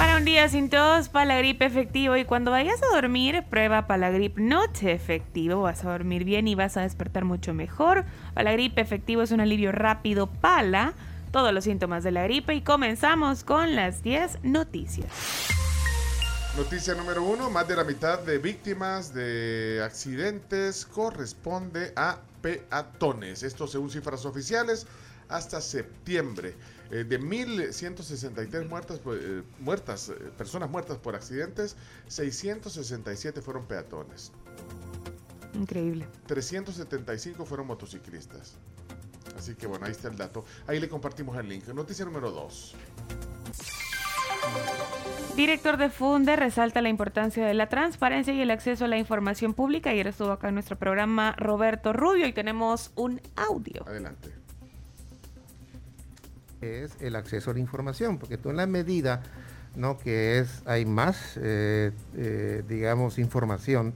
Para un día sin tos, Palagrip efectivo. Y cuando vayas a dormir, prueba Palagrip Noche efectivo. Vas a dormir bien y vas a despertar mucho mejor. Palagrip efectivo es un alivio rápido. Pala, todos los síntomas de la gripe. Y comenzamos con las 10 noticias. Noticia número uno, más de la mitad de víctimas de accidentes corresponde a peatones. Esto según cifras oficiales hasta septiembre. Eh, de 1.163 muertas, pues, eh, muertas eh, personas muertas por accidentes, 667 fueron peatones. Increíble. 375 fueron motociclistas. Así que bueno, ahí está el dato. Ahí le compartimos el link. Noticia número 2. Director de Funde resalta la importancia de la transparencia y el acceso a la información pública. Ayer estuvo acá en nuestro programa Roberto Rubio y tenemos un audio. Adelante es el acceso a la información, porque tú en la medida ¿no? que es, hay más, eh, eh, digamos, información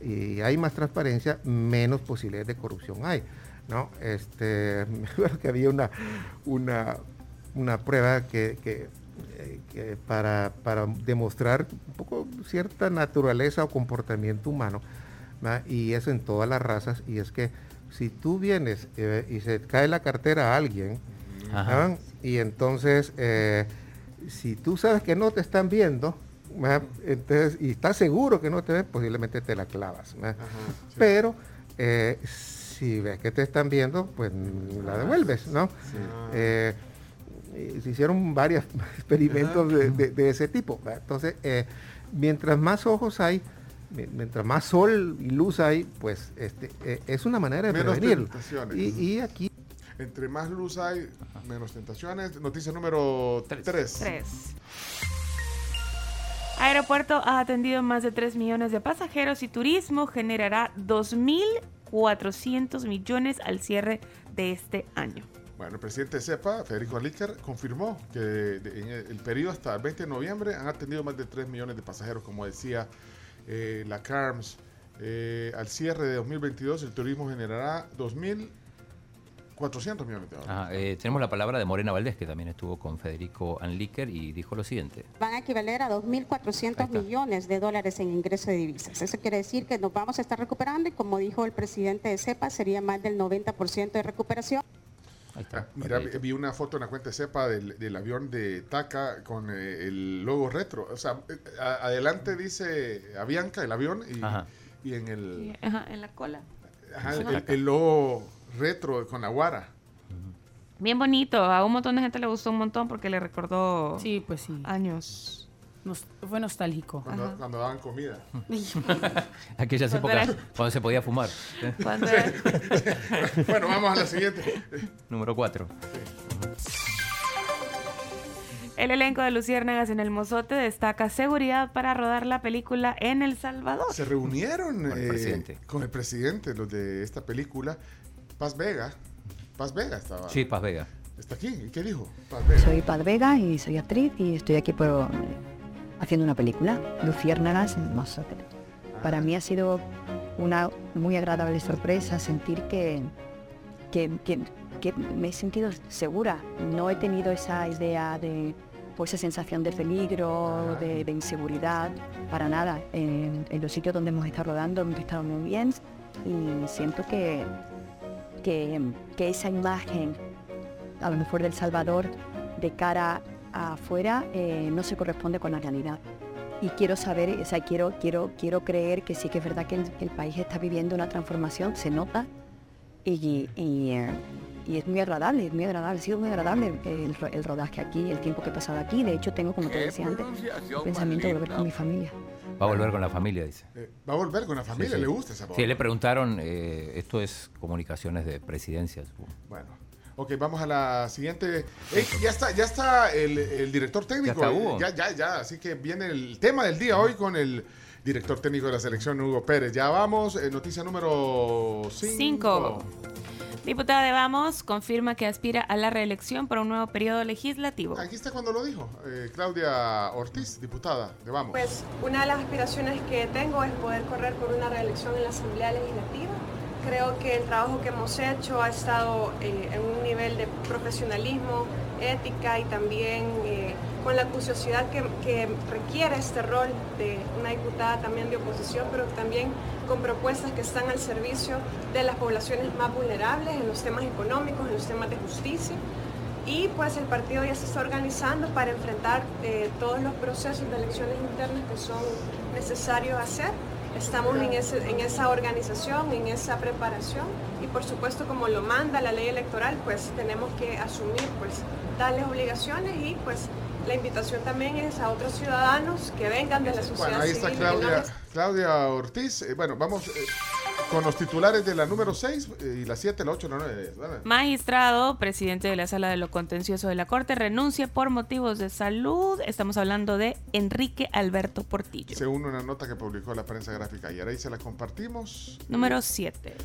y hay más transparencia, menos posibilidades de corrupción hay. ¿no? Este, me acuerdo que había una, una, una prueba que, que, eh, para, para, demostrar un poco cierta naturaleza o comportamiento humano, y eso en todas las razas, y es que si tú vienes y se cae la cartera a alguien, y entonces, eh, si tú sabes que no te están viendo, entonces, y estás seguro que no te ven, posiblemente te la clavas. Pero eh, si ves que te están viendo, pues la devuelves, ¿no? Eh, se hicieron varios experimentos de, ese tipo. Entonces, mientras más ojos hay, mientras más sol y luz hay, pues este, es una manera de prevenirlo. y aquí entre más luz hay, menos tentaciones. Noticia número 3. Aeropuerto ha atendido más de 3 millones de pasajeros y turismo generará 2.400 millones al cierre de este año. Bueno, el presidente de CEPA, Federico Alícar, confirmó que en el periodo hasta el 20 de noviembre han atendido más de 3 millones de pasajeros, como decía eh, la CARMS. Eh, al cierre de 2022 el turismo generará 2.000 400 millones de dólares. Eh, tenemos la palabra de Morena Valdés, que también estuvo con Federico Anliker y dijo lo siguiente. Van a equivaler a 2.400 millones de dólares en ingreso de divisas. Eso quiere decir que nos vamos a estar recuperando y como dijo el presidente de CEPA, sería más del 90% de recuperación. Ahí está. Ah, mira, vi una foto en la cuenta de CEPA del, avión de TACA con eh, el logo retro. O sea, eh, adelante dice Avianca, el avión, y, en el... en la cola. el logo retro con Aguara. Bien bonito, a un montón de gente le gustó un montón porque le recordó sí, pues sí. años. fue nostálgico. Cuando, daban comida. Aquellas épocas cuando se podía fumar. bueno, vamos a la siguiente. Número 4. El elenco de Luciérnagas en el Mozote destaca seguridad para rodar la película en El Salvador. Se reunieron con el, eh, presidente. con el presidente los de esta película Paz Vega. Paz Vega estaba. Sí, Paz Vega. ¿Está aquí? ¿Y qué dijo? Paz Vega. Soy Paz Vega y soy actriz y estoy aquí por, haciendo una película, Luciérnagas en Mozote. Para mí ha sido una muy agradable sorpresa sentir que, que, me he sentido segura. No he tenido esa idea de pues, esa sensación de peligro, de, inseguridad, para nada. En, en, los sitios donde hemos estado rodando hemos estado muy bien y siento que, que, esa imagen, a lo mejor del Salvador, de cara afuera, eh, no se corresponde con la realidad. Y quiero saber, o sea, quiero, quiero, quiero creer que sí que es verdad que el, país está viviendo una transformación, se nota, y, eh, y, es muy agradable, es muy agradable, ha sido muy agradable el, rodaje aquí, el tiempo que he pasado aquí. De hecho, tengo, como te decía antes, el pensamiento de volver con mi familia. Va a volver con la familia, dice. Eh, va a volver con la familia, le gusta esa voz. Sí, le preguntaron, eh, esto es comunicaciones de presidencias. Bueno. Ok, vamos a la siguiente. ya está, ya está el, director técnico. Ya, ya, ya, ya. Así que viene el tema del día hoy con el director técnico de la selección, Hugo Pérez. Ya vamos, eh, noticia número 5. Diputada de Vamos confirma que aspira a la reelección para un nuevo periodo legislativo. Aquí está cuando lo dijo, eh, Claudia Ortiz, diputada de Vamos. Pues una de las aspiraciones que tengo es poder correr por una reelección en la Asamblea Legislativa. Creo que el trabajo que hemos hecho ha estado eh, en un nivel de profesionalismo, ética y también con la curiosidad que, requiere este rol de una diputada también de oposición, pero también con propuestas que están al servicio de las poblaciones más vulnerables en los temas económicos, en los temas de justicia. Y pues el partido ya se está organizando para enfrentar eh, todos los procesos de elecciones internas que son necesarios hacer. Estamos en esa organización, en esa preparación y por supuesto como lo manda la ley electoral, pues tenemos que asumir pues tales obligaciones y pues la invitación también es a otros ciudadanos que vengan de la sociedad bueno, ahí está Claudia, Claudia Ortiz. Eh, bueno, vamos eh, con los titulares de la número 6 eh, y la 7, la 8, la 9. Vale. Magistrado, presidente de la Sala de lo Contencioso de la Corte, renuncia por motivos de salud. Estamos hablando de Enrique Alberto Portillo. Según una nota que publicó la prensa gráfica ayer, ahí se la compartimos. Número 7.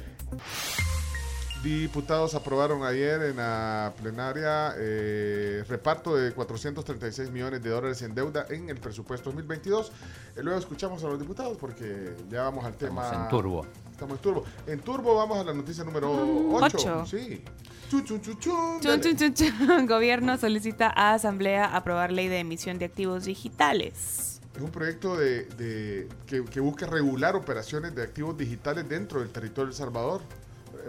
Diputados aprobaron ayer en la plenaria eh, reparto de 436 millones de dólares en deuda en el presupuesto 2022. Eh, luego escuchamos a los diputados porque ya vamos al tema. Estamos en turbo. Estamos en turbo. En turbo vamos a la noticia número 8. Sí. Chun, chun, chun, chun, chun, chun, chun, Gobierno solicita a Asamblea aprobar ley de emisión de activos digitales. Es un proyecto de, de que, que busca regular operaciones de activos digitales dentro del territorio de El Salvador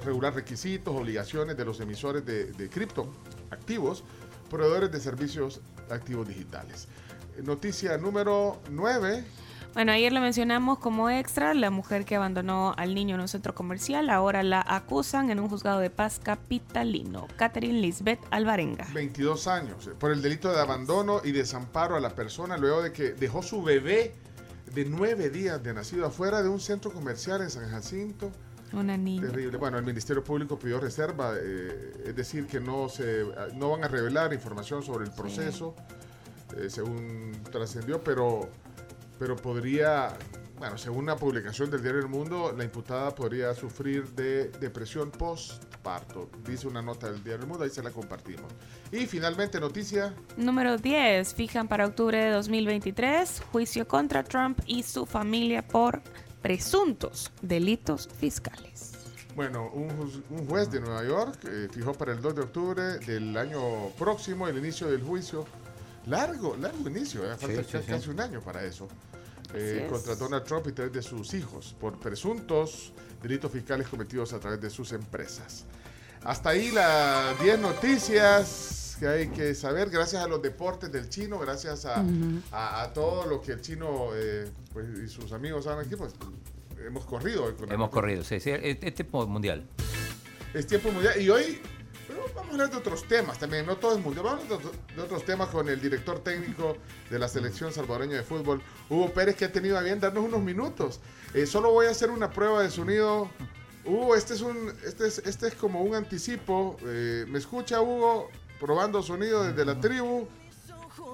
regular requisitos, obligaciones de los emisores de, de cripto activos, proveedores de servicios activos digitales. Noticia número 9. Bueno, ayer lo mencionamos como extra, la mujer que abandonó al niño en un centro comercial, ahora la acusan en un juzgado de paz capitalino. Catherine Lisbeth Alvarenga. 22 años, por el delito de abandono y desamparo a la persona luego de que dejó su bebé de nueve días de nacido afuera de un centro comercial en San Jacinto. Una niña. Terrible. Bueno, el Ministerio Público pidió reserva, eh, es decir, que no, se, no van a revelar información sobre el proceso, sí. eh, según trascendió, pero, pero podría, bueno, según una publicación del diario El Mundo, la imputada podría sufrir de depresión postparto, dice una nota del diario El Mundo, ahí se la compartimos. Y finalmente, noticia. Número 10, fijan para octubre de 2023 juicio contra Trump y su familia por presuntos delitos fiscales. Bueno, un, un juez de Nueva York eh, fijó para el 2 de octubre del año próximo el inicio del juicio. Largo, largo inicio, eh, falta sí, sí, casi sí. un año para eso. Eh, contra Donald Trump y tres de sus hijos por presuntos delitos fiscales cometidos a través de sus empresas. Hasta ahí las 10 noticias que hay que saber, gracias a los deportes del chino, gracias a, uh -huh. a, a todo lo que el chino eh, pues, y sus amigos saben aquí, pues hemos corrido. Con hemos corrido, sí, sí, es, es, tiempo mundial. Es tiempo mundial y hoy pero vamos a hablar de otros temas también, no todo es mundial, vamos a hablar de otros temas con el director técnico de la selección salvadoreña de fútbol, Hugo Pérez, que ha tenido a bien darnos unos minutos. Eh, solo voy a hacer una prueba de sonido. Hugo, este es, un, este es, este es como un anticipo. Eh, ¿Me escucha Hugo? Probando sonido desde la tribu.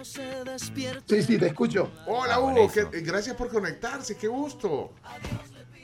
Sí, sí, te escucho. Hola ah, Hugo, que, gracias por conectarse, qué gusto.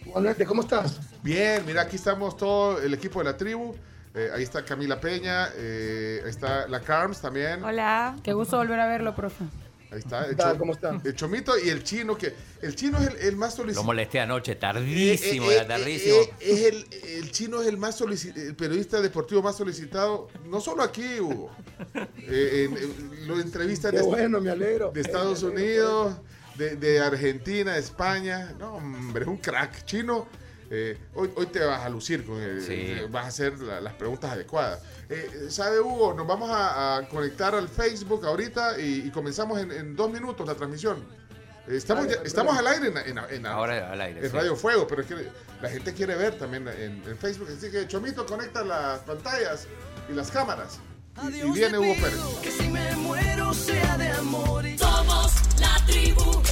Igualmente, ¿cómo estás? Bien, mira, aquí estamos todo el equipo de la tribu. Eh, ahí está Camila Peña, eh, ahí está la Carms también. Hola, qué gusto volver a verlo, profe. Ahí está. El, ¿Cómo está? El Chomito y el Chino, que el Chino es el, el más solicitado. Lo molesté anoche, tardísimo, eh, eh, tardísimo. Eh, es el, el, Chino es el más solicitado, el periodista deportivo más solicitado, no solo aquí, Hugo. en, en, lo entrevistan de, bueno, me alegro. de Estados Unidos, de, de, Argentina, de España. No, hombre, es un crack. Chino, hoy, hoy te vas a lucir, con el, sí. vas a hacer la, las preguntas adecuadas. Eh, ¿Sabe, Hugo? Nos vamos a, a, conectar al Facebook ahorita y, y comenzamos en, en, dos minutos la transmisión. Eh, estamos, ya, estamos al aire en, en Ahora al aire. En sí. Radio Fuego, pero es que la gente quiere ver también en, Facebook. Así que Chomito conecta las pantallas y las cámaras. Y, y viene Hugo Pérez. Que si me muero sea de amor. Somos la tribu.